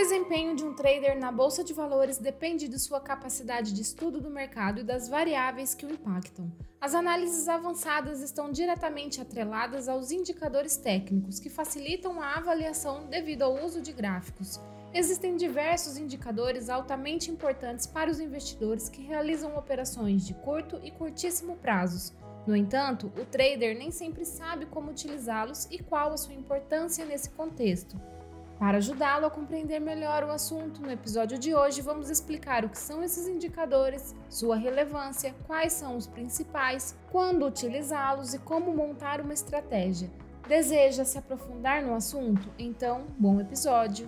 desempenho de um trader na bolsa de valores depende de sua capacidade de estudo do mercado e das variáveis que o impactam. As análises avançadas estão diretamente atreladas aos indicadores técnicos, que facilitam a avaliação devido ao uso de gráficos. Existem diversos indicadores altamente importantes para os investidores que realizam operações de curto e curtíssimo prazos. No entanto, o trader nem sempre sabe como utilizá-los e qual a sua importância nesse contexto. Para ajudá-lo a compreender melhor o assunto, no episódio de hoje vamos explicar o que são esses indicadores, sua relevância, quais são os principais, quando utilizá-los e como montar uma estratégia. Deseja se aprofundar no assunto? Então, bom episódio!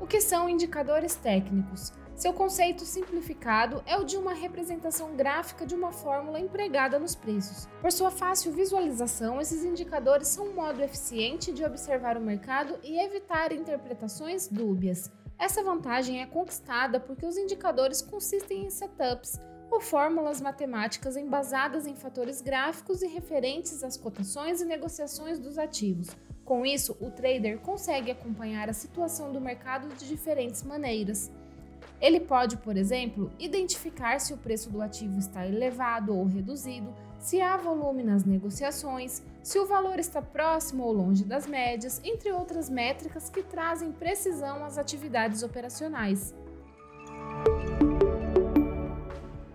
O que são indicadores técnicos? Seu conceito simplificado é o de uma representação gráfica de uma fórmula empregada nos preços. Por sua fácil visualização, esses indicadores são um modo eficiente de observar o mercado e evitar interpretações dúbias. Essa vantagem é conquistada porque os indicadores consistem em setups ou fórmulas matemáticas embasadas em fatores gráficos e referentes às cotações e negociações dos ativos. Com isso, o trader consegue acompanhar a situação do mercado de diferentes maneiras. Ele pode, por exemplo, identificar se o preço do ativo está elevado ou reduzido, se há volume nas negociações, se o valor está próximo ou longe das médias, entre outras métricas que trazem precisão às atividades operacionais.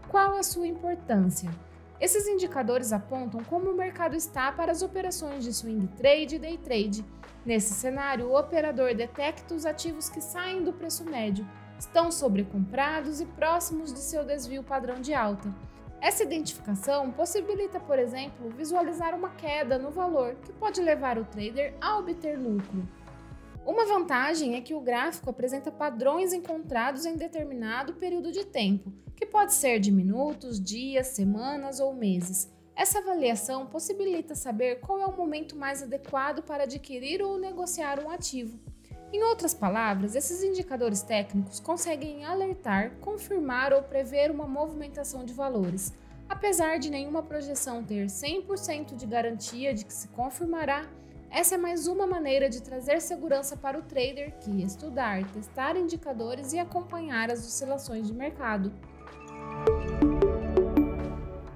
Qual a sua importância? Esses indicadores apontam como o mercado está para as operações de swing trade e day trade. Nesse cenário, o operador detecta os ativos que saem do preço médio estão sobrecomprados e próximos de seu desvio padrão de alta. Essa identificação possibilita, por exemplo, visualizar uma queda no valor que pode levar o trader a obter lucro. Uma vantagem é que o gráfico apresenta padrões encontrados em determinado período de tempo, que pode ser de minutos, dias, semanas ou meses. Essa avaliação possibilita saber qual é o momento mais adequado para adquirir ou negociar um ativo. Em outras palavras, esses indicadores técnicos conseguem alertar, confirmar ou prever uma movimentação de valores. Apesar de nenhuma projeção ter 100% de garantia de que se confirmará, essa é mais uma maneira de trazer segurança para o trader que estudar, testar indicadores e acompanhar as oscilações de mercado.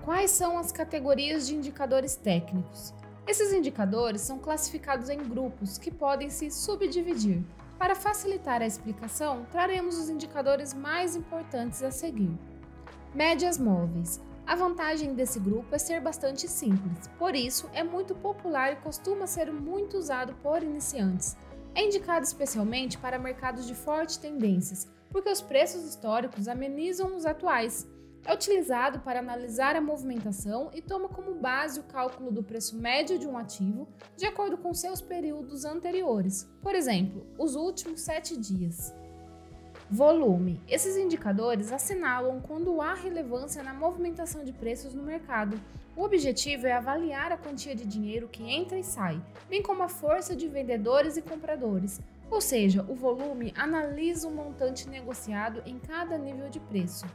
Quais são as categorias de indicadores técnicos? Esses indicadores são classificados em grupos que podem se subdividir. Para facilitar a explicação, traremos os indicadores mais importantes a seguir. Médias móveis. A vantagem desse grupo é ser bastante simples, por isso é muito popular e costuma ser muito usado por iniciantes. É indicado especialmente para mercados de fortes tendências, porque os preços históricos amenizam os atuais. É utilizado para analisar a movimentação e toma como base o cálculo do preço médio de um ativo de acordo com seus períodos anteriores, por exemplo, os últimos sete dias. Volume: esses indicadores assinalam quando há relevância na movimentação de preços no mercado. O objetivo é avaliar a quantia de dinheiro que entra e sai, bem como a força de vendedores e compradores, ou seja, o volume analisa o montante negociado em cada nível de preço.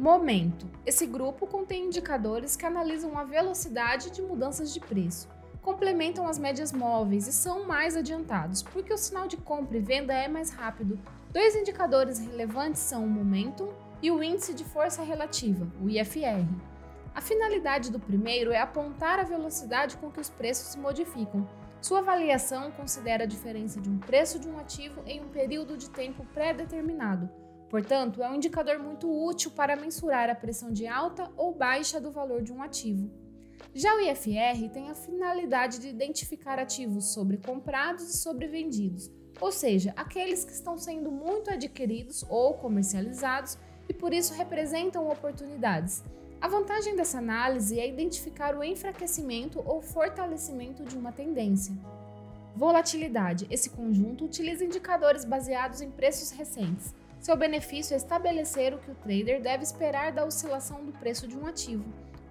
Momento. Esse grupo contém indicadores que analisam a velocidade de mudanças de preço, complementam as médias móveis e são mais adiantados, porque o sinal de compra e venda é mais rápido. Dois indicadores relevantes são o momentum e o índice de força relativa, o IFR. A finalidade do primeiro é apontar a velocidade com que os preços se modificam. Sua avaliação considera a diferença de um preço de um ativo em um período de tempo pré-determinado Portanto, é um indicador muito útil para mensurar a pressão de alta ou baixa do valor de um ativo. Já o IFR tem a finalidade de identificar ativos sobrecomprados e sobrevendidos, ou seja, aqueles que estão sendo muito adquiridos ou comercializados e por isso representam oportunidades. A vantagem dessa análise é identificar o enfraquecimento ou fortalecimento de uma tendência. Volatilidade: esse conjunto utiliza indicadores baseados em preços recentes. Seu benefício é estabelecer o que o trader deve esperar da oscilação do preço de um ativo.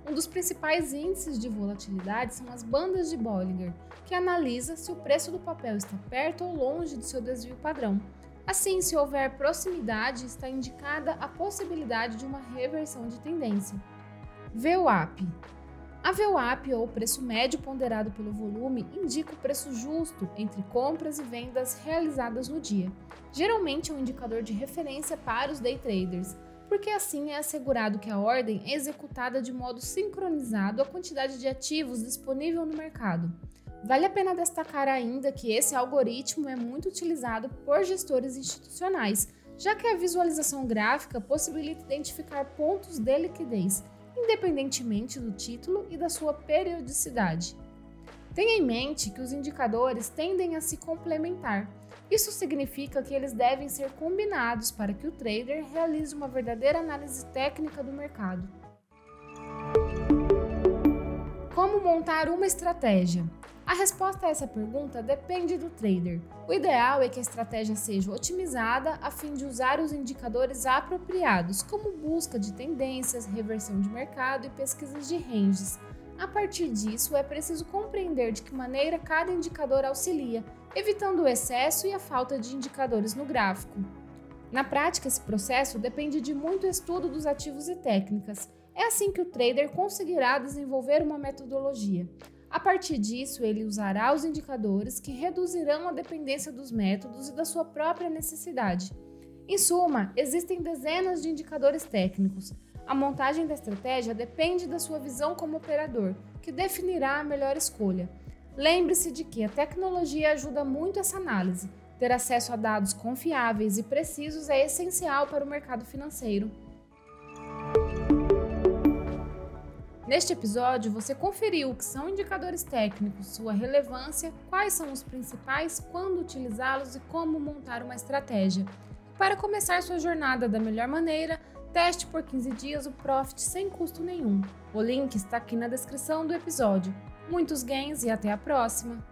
Um dos principais índices de volatilidade são as bandas de Bollinger, que analisa se o preço do papel está perto ou longe do seu desvio padrão. Assim, se houver proximidade, está indicada a possibilidade de uma reversão de tendência. VWAP A VWAP, ou preço médio ponderado pelo volume, indica o preço justo entre compras e vendas realizadas no dia. Geralmente é um indicador de referência para os day traders, porque assim é assegurado que a ordem é executada de modo sincronizado à quantidade de ativos disponível no mercado. Vale a pena destacar ainda que esse algoritmo é muito utilizado por gestores institucionais, já que a visualização gráfica possibilita identificar pontos de liquidez independentemente do título e da sua periodicidade. Tenha em mente que os indicadores tendem a se complementar. Isso significa que eles devem ser combinados para que o trader realize uma verdadeira análise técnica do mercado. Como montar uma estratégia? A resposta a essa pergunta depende do trader. O ideal é que a estratégia seja otimizada a fim de usar os indicadores apropriados, como busca de tendências, reversão de mercado e pesquisas de ranges. A partir disso, é preciso compreender de que maneira cada indicador auxilia, evitando o excesso e a falta de indicadores no gráfico. Na prática, esse processo depende de muito estudo dos ativos e técnicas. É assim que o trader conseguirá desenvolver uma metodologia. A partir disso, ele usará os indicadores que reduzirão a dependência dos métodos e da sua própria necessidade. Em suma, existem dezenas de indicadores técnicos. A montagem da estratégia depende da sua visão como operador, que definirá a melhor escolha. Lembre-se de que a tecnologia ajuda muito essa análise. Ter acesso a dados confiáveis e precisos é essencial para o mercado financeiro. Neste episódio, você conferiu o que são indicadores técnicos, sua relevância, quais são os principais, quando utilizá-los e como montar uma estratégia. Para começar sua jornada da melhor maneira, teste por 15 dias o Profit sem custo nenhum. O link está aqui na descrição do episódio. Muitos ganhos e até a próxima!